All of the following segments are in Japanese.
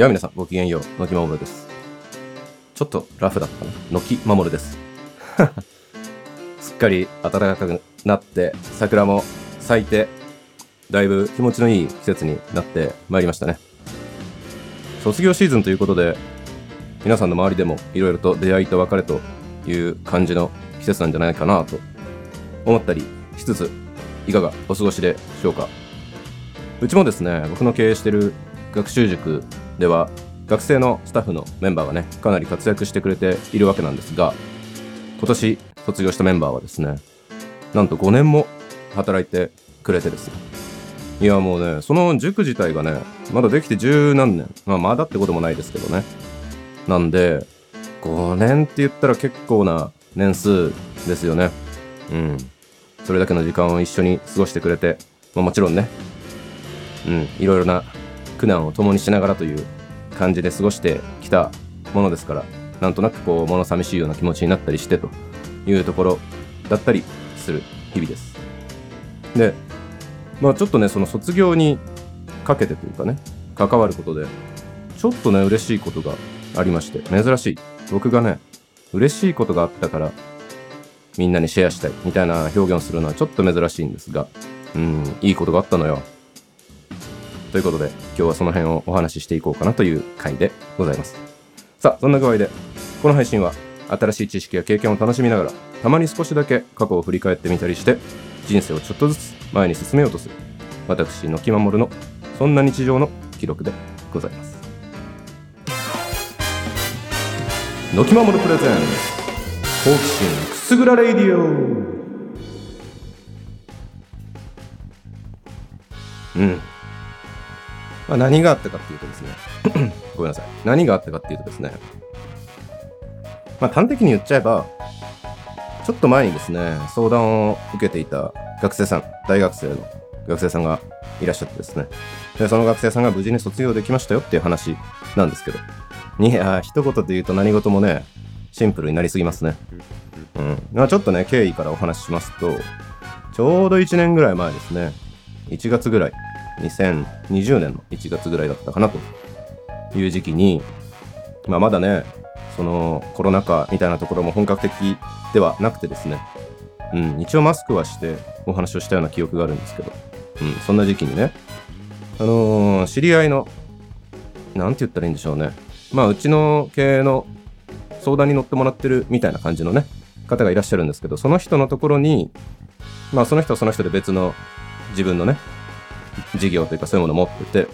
やあ皆さん、ごきげんよう、のきまもるです。ちょっとラフだったな。のきまもるです。すっかり暖かくなって、桜も咲いて、だいぶ気持ちのいい季節になってまいりましたね。卒業シーズンということで、皆さんの周りでもいろいろと出会いと別れという感じの季節なんじゃないかなと思ったりしつつ、いかがお過ごしでしょうか。うちもですね、僕の経営してる学習塾では、学生のスタッフのメンバーがね、かなり活躍してくれているわけなんですが、今年卒業したメンバーはですね、なんと5年も働いてくれてですよ。いやもうね、その塾自体がね、まだできて十何年。まあまだってこともないですけどね。なんで、5年って言ったら結構な年数ですよね。うん。それだけの時間を一緒に過ごしてくれて、まあもちろんね、うん、いろいろな苦難を共にしながらという感じで過ごしてきたものですから、なんとなくこう、物寂しいような気持ちになったりしてというところだったりする日々です。で、まあちょっとね、その卒業にかけてというかね、関わることで、ちょっとね、嬉しいことがありまして、珍しい。僕がね、嬉しいことがあったから、みんなにシェアしたいみたいな表現をするのはちょっと珍しいんですが、うん、いいことがあったのよ。ということで、今日はその辺をお話ししていこうかなという回でございます。さあ、そんな具合で、この配信は新しい知識や経験を楽しみながら、たまに少しだけ過去を振り返ってみたりして、人生をちょっとずつ前に進めようとする、私、のきまもるの、そんな日常の記録でございます。のきまもるプレゼン、好奇心くすぐらレイディオうん。まあ、何があったかっていうとですね、ごめんなさい。何があったかっていうとですね、まあ、端的に言っちゃえば、ちょっと前にですね、相談を受けていた学生さん、大学生の学生さんがいらっしゃってですね、でその学生さんが無事に卒業できましたよっていう話なんですけど、いや、一言で言うと何事もね、シンプルになりすぎますね。うん。まあちょっとね、経緯からお話ししますと、ちょうど1年ぐらい前ですね、1月ぐらい、2020年の1月ぐらいだったかなと。いう時期に、まあまだね、そのコロナ禍みたいなところも本格的ではなくてですね、うん、一応マスクはしてお話をしたような記憶があるんですけど、うん、そんな時期にね、あのー知り合いの、なんて言ったらいいんでしょうね。まあ、うちの経営の相談に乗ってもらってるみたいな感じのね、方がいらっしゃるんですけど、その人のところに、まあ、その人はその人で別の自分のね、事業というかそういうものを持ってて、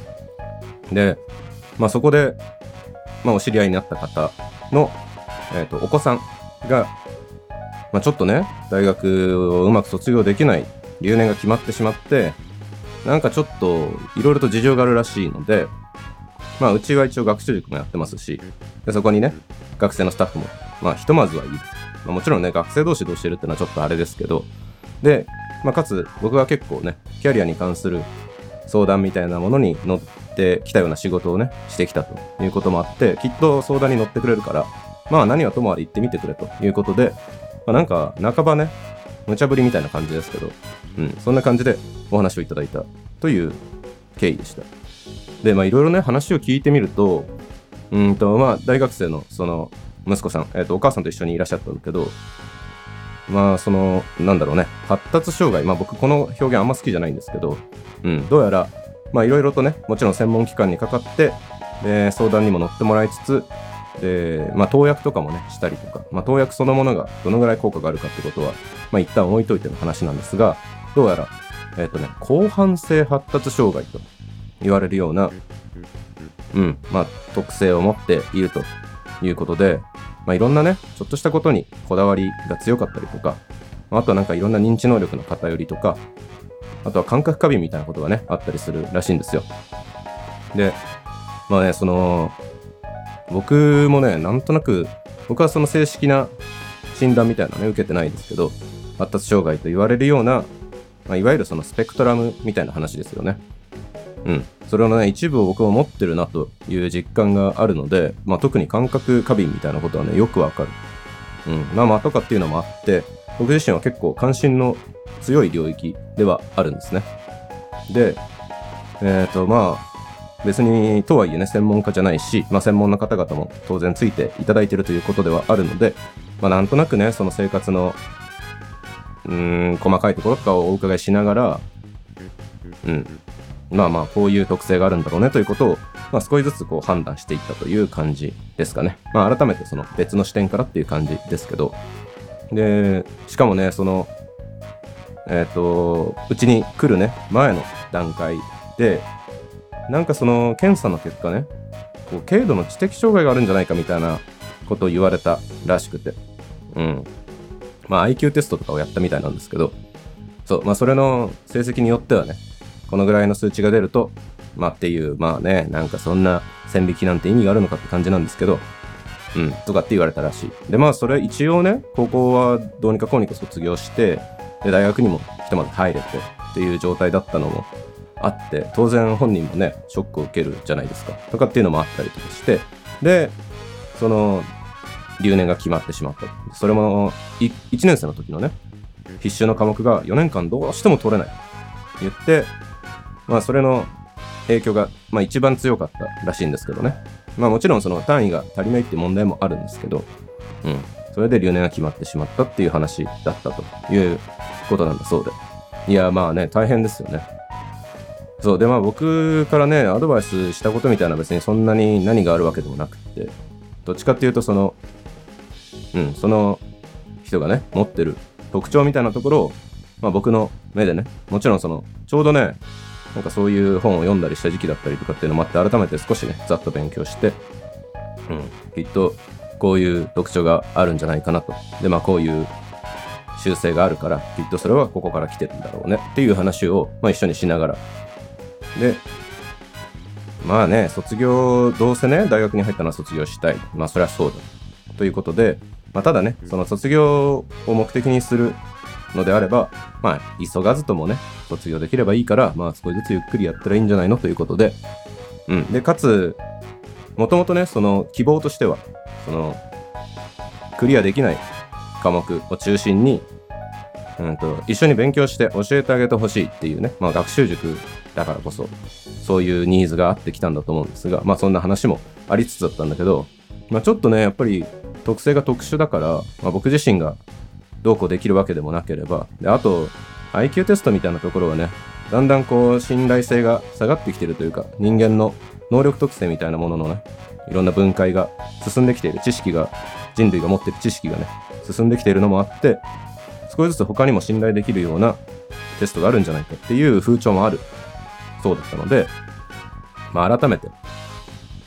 で、まあ、そこで、まあ、お知り合いになった方の、えっ、と、お子さんが、まあ、ちょっとね、大学をうまく卒業できない留年が決まってしまって、なんかちょっといろいろと事情があるらしいので、まあ、うちは一応学習塾もやってますし、でそこにね、学生のスタッフも、まあ、ひとまずはいる。まあ、もちろんね、学生同士で教えるっていうのはちょっとあれですけど、で、まあ、かつ、僕は結構ね、キャリアに関する相談みたいなものに乗ってきたような仕事をね、してきたということもあって、きっと相談に乗ってくれるから、まあ、何はともあれ言ってみてくれということで、まあ、なんか、半ばね、無茶ぶりみたいな感じですけど、うん、そんな感じでお話をいただいたという経緯でした。で、まあいろいろね、話を聞いてみると、うんと、まあ大学生のその息子さん、えっ、と、お母さんと一緒にいらっしゃったんだけど、まあその、なんだろうね、発達障害、まあ僕この表現あんま好きじゃないんですけど、うん、どうやら、まあいろいろとね、もちろん専門機関にかかって、で、相談にも乗ってもらいつつ、で、まあ投薬とかもね、したりとか、まあ投薬そのものがどのぐらい効果があるかってことは、まあ一旦置いといての話なんですが、どうやら、えっ、とね、広範性発達障害と言われるような、うん、まあ特性を持っているということで、まあいろんなね、ちょっとしたことにこだわりが強かったりとか、あとはなんかいろんな認知能力の偏りとか、あとは感覚過敏みたいなことがね、あったりするらしいんですよ。で、まあね、その、僕もね、なんとなく、僕はその正式な診断みたいなのね、受けてないんですけど、発達障害と言われるような、まあ、いわゆるそのスペクトラムみたいな話ですよね。うん。それのね、一部を僕も持ってるなという実感があるので、まあ、特に感覚過敏みたいなことはね、よくわかる。うん。まあまあとかっていうのもあって、僕自身は結構関心の強い領域ではあるんですね。で、えっ、とまあ、別にとはいえね、専門家じゃないし、まあ、専門の方々も当然ついていただいてるということではあるので、まあ、なんとなくね、その生活の、うん、細かいところとかをお伺いしながら、うん、まあまあ、こういう特性があるんだろうねということを、まあ、少しずつこう判断していったという感じですかね。まあ、改めてその別の視点からっていう感じですけど、で、しかもね、その、えっ、と、うちに来るね、前の段階で、なんかその検査の結果ね、こう軽度の知的障害があるんじゃないかみたいなことを言われたらしくて、うん。まあ IQ テストとかをやったみたいなんですけど、そう、まあそれの成績によってはね、このぐらいの数値が出ると、まあっていう、まあね、なんかそんな線引きなんて意味があるのかって感じなんですけど、うん、とかって言われたらしい。で、まあそれ一応ね、高校はどうにかこうにか卒業して、で、大学にもひとまず入れてっていう状態だったのもあって、当然本人もね、ショックを受けるじゃないですか。とかっていうのもあったりとかして、で、その、留年が決まってしまった。それも、1年生の時のね、必修の科目が4年間どうしても取れない。言って、まあそれの影響が、まあ一番強かったらしいんですけどね。まあもちろんその単位が足りないって問題もあるんですけど、うん。それで留年が決まってしまったっていう話だったということなんだそうで。いや、まあね、大変ですよね。そう。で、まあ僕からね、アドバイスしたことみたいな別にそんなに何があるわけでもなくって、どっちかっていうとその、うん、その人がね、持ってる特徴みたいなところを、まあ僕の目でね、もちろんその、ちょうどね、なんかそういう本を読んだりした時期だったりとかっていうのもあって、改めて少しね、ざっと勉強して、うん、きっとこういう特徴があるんじゃないかなと。で、まあこういう習性があるから、きっとそれはここから来てるんだろうねっていう話を、まあ一緒にしながら。で、まあね、卒業、どうせね、大学に入ったのは卒業したい。まあそれはそうだ。ということで、まあただね、その卒業を目的にするのであれば、まあ急がずともね、卒業できればいいから、まあ少しずつゆっくりやったらいいんじゃないのということで、うん。で、かつ、もともとね、その希望としては、その、クリアできない科目を中心に、うんと、一緒に勉強して教えてあげてほしいっていうね、まあ学習塾だからこそ、そういうニーズがあってきたんだと思うんですが、まあそんな話もありつつだったんだけど、まあちょっとね、やっぱり特性が特殊だから、まあ僕自身がどうこうできるわけでもなければ、で、あと、IQ テストみたいなところはね、だんだんこう信頼性が下がってきてるというか、人間の能力特性みたいなもののね、いろんな分解が進んできている知識が、人類が持ってる知識がね、進んできているのもあって、少しずつ他にも信頼できるようなテストがあるんじゃないかっていう風潮もあるそうだったので、まあ改めて、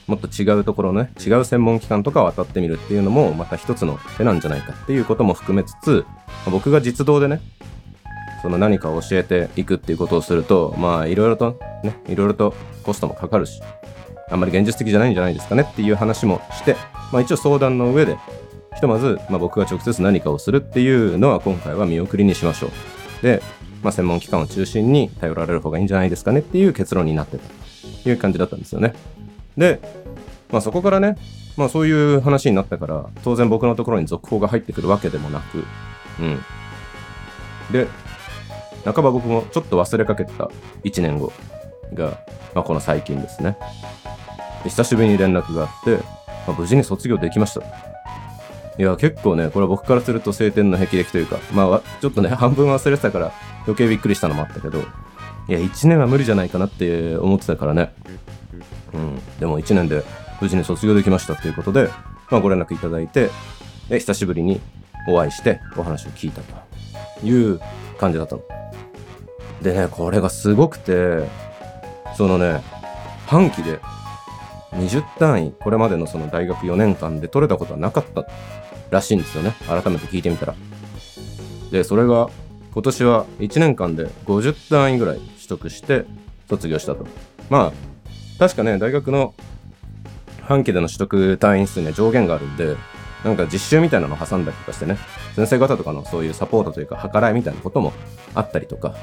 もっと違うところのね、違う専門機関とかを当たってみるっていうのも、また一つの手なんじゃないかっていうことも含めつつ、僕が実動でね、その何かを教えていくっていうことをすると、まあいろいろとね、いろいろとコストもかかるし、あんまり現実的じゃないんじゃないですかねっていう話もして、まあ一応相談の上で、ひとまず、まあ、僕が直接何かをするっていうのは今回は見送りにしましょう。で、まあ、専門機関を中心に頼られる方がいいんじゃないですかねっていう結論になってたという感じだったんですよね。で、まあ、そこからね、まあ、そういう話になったから、当然僕のところに続報が入ってくるわけでもなく、うん。で、半ば僕もちょっと忘れかけた1年後が、まあ、この最近ですね。久しぶりに連絡があって、まあ、無事に卒業できました。いや、結構ね、これ僕からすると晴天の霹靂というか、まあ、ちょっとね、半分忘れてたから余計びっくりしたのもあったけど、いや、1年は無理じゃないかなって思ってたからね。うん。でも1年で無事に卒業できましたっていうことで、まあ、ご連絡いただいて、で、久しぶりにお会いしてお話を聞いたという感じだったの。でね、これがすごくて、そのね、半期で20単位、これまでのその大学4年間で取れたことはなかったらしいんですよね。改めて聞いてみたら。で、それが今年は1年間で50単位ぐらい取得して卒業したと。まあ、確かね、大学の半期での取得単位数には上限があるんで、なんか実習みたいなのを挟んだりとかしてね、先生方とかのそういうサポートというか、計らいみたいなこともあったりとか、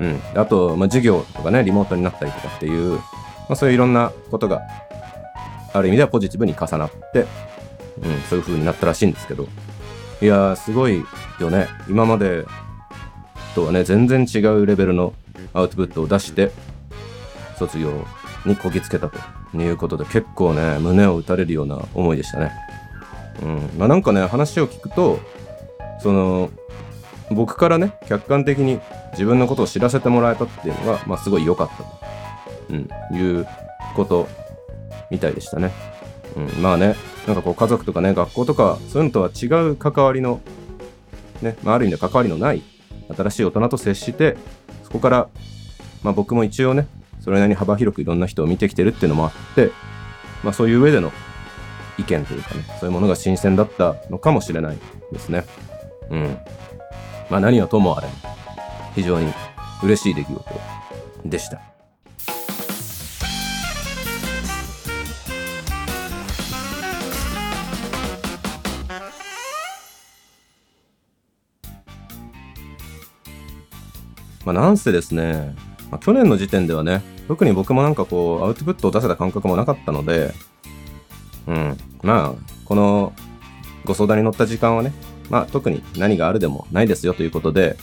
うん。あと、まあ、授業とかね、リモートになったりとかっていう、まあ、そういういろんなことが、ある意味ではポジティブに重なって、うん、そういう風になったらしいんですけど、いやー、すごいよね。今までとはね、全然違うレベルのアウトプットを出して、卒業にこぎつけたということで結構ね胸を打たれるような思いでしたね。うんまあ、なんかね話を聞くとその僕からね客観的に自分のことを知らせてもらえたっていうのが、まあ、すごい良かったと、うん、いうことみたいでしたね。うん、まあねなんかこう家族とかね学校とかそういうのとは違う関わりのね、まあ、ある意味で関わりのない新しい大人と接してそこから、まあ、僕も一応ねそれなりに幅広くいろんな人を見てきてるっていうのもあって、まあ、そういう上での意見というかねそういうものが新鮮だったのかもしれないですね。うん。まあ何はともあれ非常に嬉しい出来事でした。まあ、なんせですね、まあ、去年の時点ではね、特に僕もなんかこう、アウトプットを出せた感覚もなかったので、うん、まあ、このご相談に乗った時間はね、まあ、特に何があるでもないですよということで、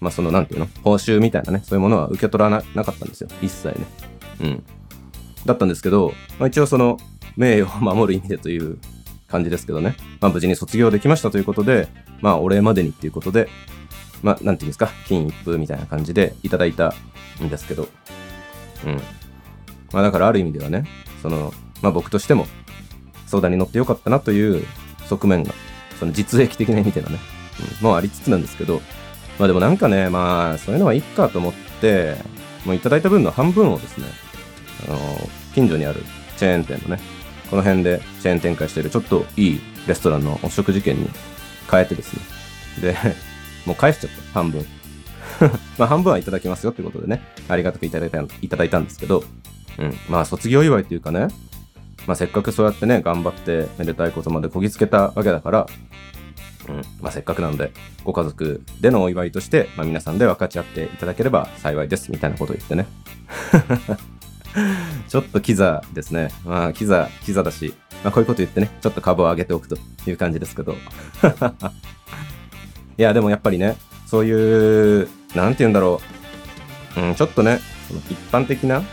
まあ、その、なんていうの、報酬みたいなね、そういうものは受け取らなかったんですよ。一切ね。うん。だったんですけど、まあ、一応その、名誉を守る意味でという感じですけどね、まあ、無事に卒業できましたということで、まあ、お礼までにっていうことで、まあ、なんていうんですか、金一封みたいな感じでいただいたんですけど、うん。まあ、だからある意味ではね、その、まあ、僕としても相談に乗ってよかったなという側面が、その実益的な意味でのね、うん、もうありつつなんですけど、まあでもなんかね、まあ、そういうのはいいかと思って、もういただいた分の半分をですね、あの、近所にあるチェーン店のね、この辺でチェーン展開してるちょっといいレストランのお食事券に変えてですね、で、もう返しちゃった、半分。まあ半分はいただきますよってことでね、ありがたくいただいたいただいたんですけど、うん、まあ卒業祝いっていうかね、まあせっかくそうやってね、頑張ってめでたいことまでこぎつけたわけだから、うん、まあせっかくなので、ご家族でのお祝いとして、まあ皆さんで分かち合っていただければ幸いです、みたいなことを言ってね。ちょっとキザですね。まあキザ、キザだし、まあこういうこと言ってね、ちょっと株を上げておくという感じですけど。いや、でもやっぱりね、そういう、なんて言うんだろう。うん、ちょっとね、その一般的な、うん、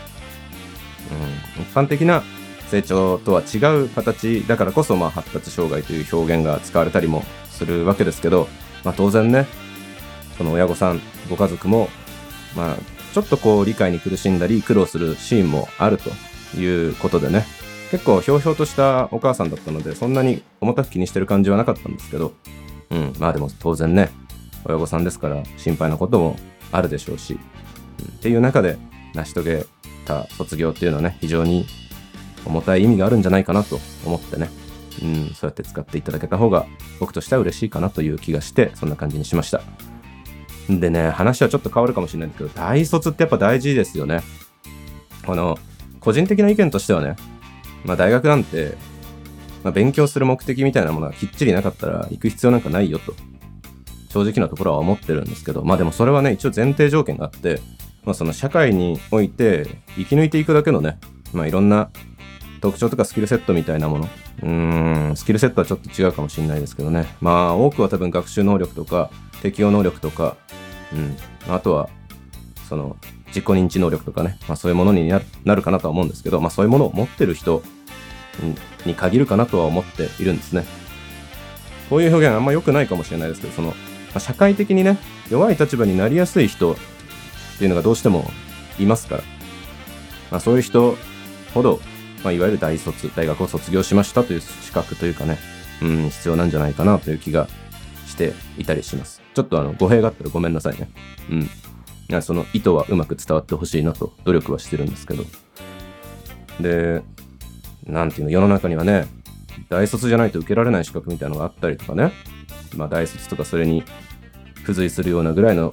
一般的な成長とは違う形だからこそ、まあ、発達障害という表現が使われたりもするわけですけど、まあ、当然ね、その親御さん、ご家族も、まあ、ちょっとこう理解に苦しんだり苦労するシーンもあるということでね、結構ひょうひょうとしたお母さんだったので、そんなに重たく気にしてる感じはなかったんですけど、うん、まあでも当然ね、親御さんですから心配なこともあるでしょうし、うん、っていう中で成し遂げた卒業っていうのはね、非常に重たい意味があるんじゃないかなと思ってね、うん、そうやって使っていただけた方が僕としては嬉しいかなという気がして、そんな感じにしました。でね、話はちょっと変わるかもしれないんですけど、大卒ってやっぱ大事ですよね。あの、個人的な意見としてはね、まあ大学なんてまあ、勉強する目的みたいなものがきっちりなかったら行く必要なんかないよと、正直なところは思ってるんですけど、まあでもそれはね、一応前提条件があって、まあその社会において生き抜いていくだけのね、まあいろんな特徴とかスキルセットみたいなもの。うーん、スキルセットはちょっと違うかもしれないですけどね。まあ多くは多分学習能力とか適応能力とか、うん、あとはその自己認知能力とかね、まあそういうものになるかなとは思うんですけど、まあそういうものを持ってる人に限るかなとは思っているんですね。こういう表現あんま良くないかもしれないですけど、その、まあ、社会的にね、弱い立場になりやすい人っていうのがどうしてもいますから、まあ、そういう人ほど、まあ、いわゆる大卒、大学を卒業しましたという資格というかね、うん、必要なんじゃないかなという気がしていたりします。ちょっとあの、語弊があったらごめんなさいね。うん。その意図はうまく伝わってほしいなと努力はしてるんですけど。で、なんていうの、世の中にはね、大卒じゃないと受けられない資格みたいなのがあったりとかね、まあ大卒とかそれに付随するようなぐらいの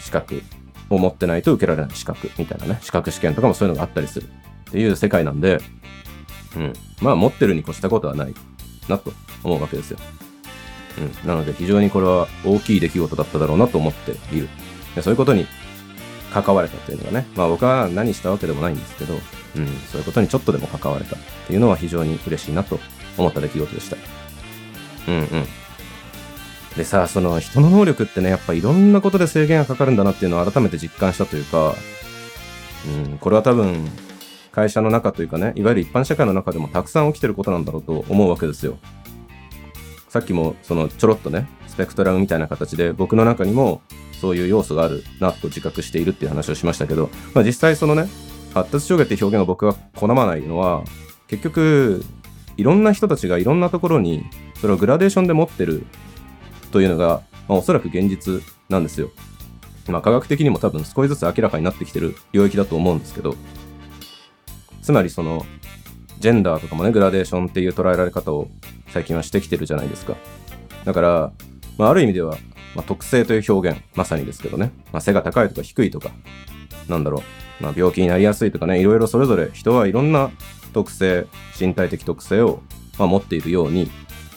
資格を持ってないと受けられない資格みたいなね、資格試験とかもそういうのがあったりするっていう世界なんで、うん、まあ持ってるに越したことはないなと思うわけですよ。うん、なので非常にこれは大きい出来事だっただろうなと思っている。でそういうことに関われたというのがね、まあ僕は何したわけでもないんですけど、うん、そういうことにちょっとでも関われたっていうのは非常に嬉しいなと思った出来事でした。うんうん。でさ、その人の能力ってね、やっぱいろんなことで制限がかかるんだなっていうのを改めて実感したというか、うん、これは多分、会社の中というかね、いわゆる一般社会の中でもたくさん起きてることなんだろうと思うわけですよ。さっきもそのちょろっとね、スペクトラムみたいな形で僕の中にもそういう要素があるなと自覚しているっていう話をしましたけど、まあ、実際そのね、発達障害って表現を僕が好まないのは、結局、いろんな人たちがいろんなところにそれをグラデーションで持ってるというのが、まあ、おそらく現実なんですよ。まあ、科学的にも多分少しずつ明らかになってきてる領域だと思うんですけど、つまりその、ジェンダーとかもね、グラデーションっていう捉えられ方を最近はしてきてるじゃないですか。だから、まあ、ある意味では、まあ、特性という表現、まさにですけどね、まあ、背が高いとか低いとか、なんだろう、まあ、病気になりやすいとかね、いろいろそれぞれ人はいろんな特性、身体的特性を、まあ、持っているように、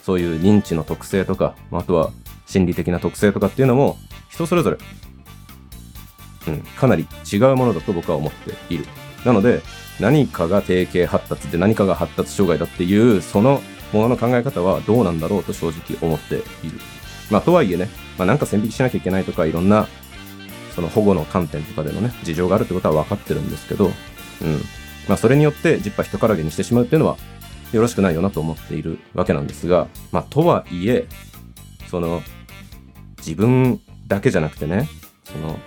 そういう認知の特性とか、あとは心理的な特性とかっていうのも、人それぞれ、うん、かなり違うものだと僕は思っている。なので、何かが定型発達で何かが発達障害だっていう、そのものの考え方はどうなんだろうと正直思っている。まあ、とはいえね、まあ、なんか線引きしなきゃいけないとか、いろんな、その保護の観点とかでのね、事情があるってことは分かってるんですけど、うん。まあ、それによってジッパー人からげにしてしまうっていうのは、よろしくないよなと思っているわけなんですが、まあ、とはいえ、その、自分だけじゃなくてね、その、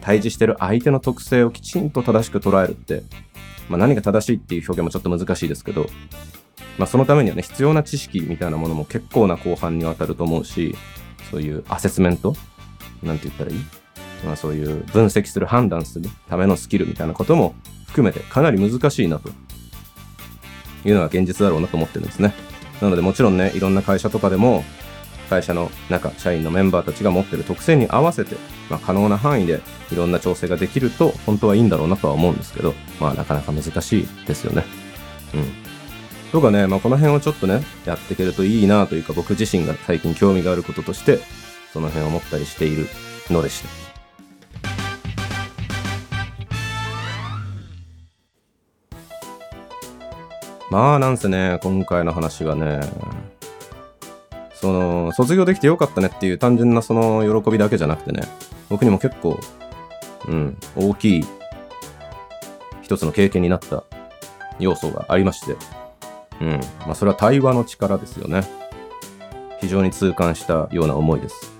対峙してる相手の特性をきちんと正しく捉えるって、まあ、何が正しいっていう表現もちょっと難しいですけど、まあ、そのためにはね、必要な知識みたいなものも結構な後半にわたると思うし、そういうアセスメント？なんて言ったらいい？まあそういう分析する、判断するためのスキルみたいなことも含めてかなり難しいなというのが現実だろうなと思ってるんですね。なのでもちろんね、いろんな会社とかでも会社の中、社員のメンバーたちが持ってる特性に合わせて、まあ、可能な範囲でいろんな調整ができると本当はいいんだろうなとは思うんですけど、まあなかなか難しいですよね。うん。とかね、まあ、この辺をちょっとね、やっていけるといいなというか、僕自身が最近興味があることとして、その辺を思ったりしているのでした。まあなんせね、今回の話はね、その、卒業できてよかったねっていう単純なその喜びだけじゃなくてね、僕にも結構、うん、大きい一つの経験になった要素がありまして、うん。まあ、それは対話の力ですよね。非常に痛感したような思いです。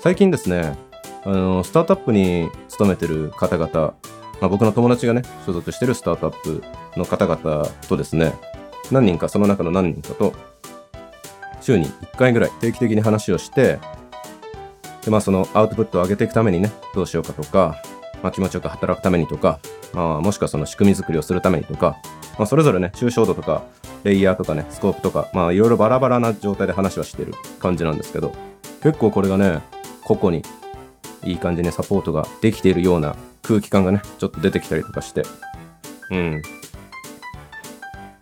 最近ですね、あの、スタートアップに勤めてる方々、まあ、僕の友達がね、所属してるスタートアップの方々とですね、何人か、その中の何人かと、週に1回ぐらい定期的に話をして、で、まあそのアウトプットを上げていくためにね、どうしようかとか、まあ気持ちよく働くためにとか、まあもしくはその仕組み作りをするためにとか、まあそれぞれね、抽象度とかレイヤーとかね、スコープとか、まあいろいろバラバラな状態で話はしてる感じなんですけど、結構これがね、個々にいい感じにサポートができているような空気感がね、ちょっと出てきたりとかして、うん。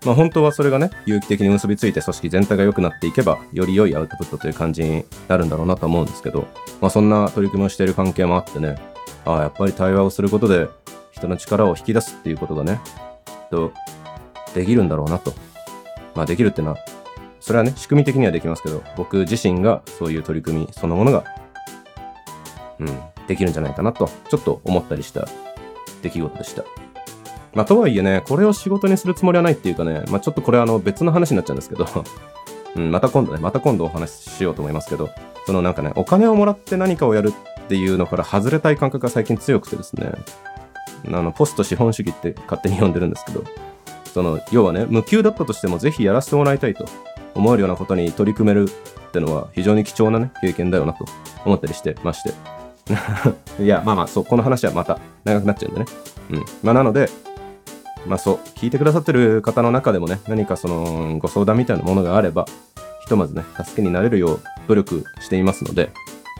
まあ本当はそれがね、有機的に結びついて組織全体が良くなっていけば、より良いアウトプットという感じになるんだろうなと思うんですけど、まあそんな取り組みをしている関係もあってね、ああ、やっぱり対話をすることで人の力を引き出すっていうことがね、きっとできるんだろうなとまあできるっていうのは、それはね、仕組み的にはできますけど、僕自身がそういう取り組みそのものが、うん、できるんじゃないかなと、ちょっと思ったりした出来事でした。まあとはいえね、これを仕事にするつもりはないっていうかね、まあちょっとこれあの別の話になっちゃうんですけど、うん、また今度ね、また今度お話ししようと思いますけど、そのなんかね、お金をもらって何かをやるっていうのから外れたい感覚が最近強くてですね、あの、ポスト資本主義って勝手に呼んでるんですけど、その要はね無給だったとしてもぜひやらせてもらいたいと思えるようなことに取り組めるってのは非常に貴重なね経験だよなと思ったりしてまして。いやまあまあそうこの話はまた長くなっちゃうんでね。うん。まあなのでまあそう聞いてくださってる方の中でもね何かそのご相談みたいなものがあればひとまずね助けになれるよう努力していますので、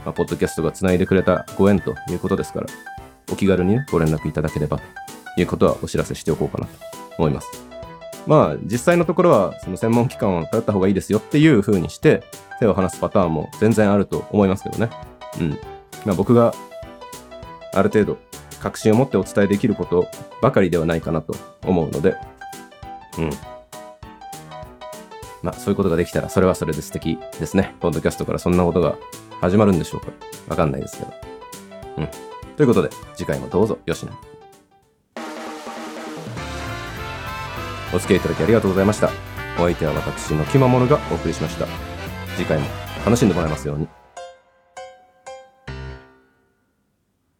まあ、ポッドキャストがつないでくれたご縁ということですからお気軽にねご連絡いただければということはお知らせしておこうかなと。思います。まあ、実際のところは、その専門機関を頼った方がいいですよっていう風にして、手を離すパターンも全然あると思いますけどね。うん。まあ、僕が、ある程度、確信を持ってお伝えできることばかりではないかなと思うので、うん。まあ、そういうことができたら、それはそれで素敵ですね。ポッドキャストからそんなことが始まるんでしょうかわかんないですけど。うん。ということで、次回もどうぞよしな。お付き合いいただきありがとうございました。お相手は私の気まものがお送りしました。次回も楽しんでもらいますように。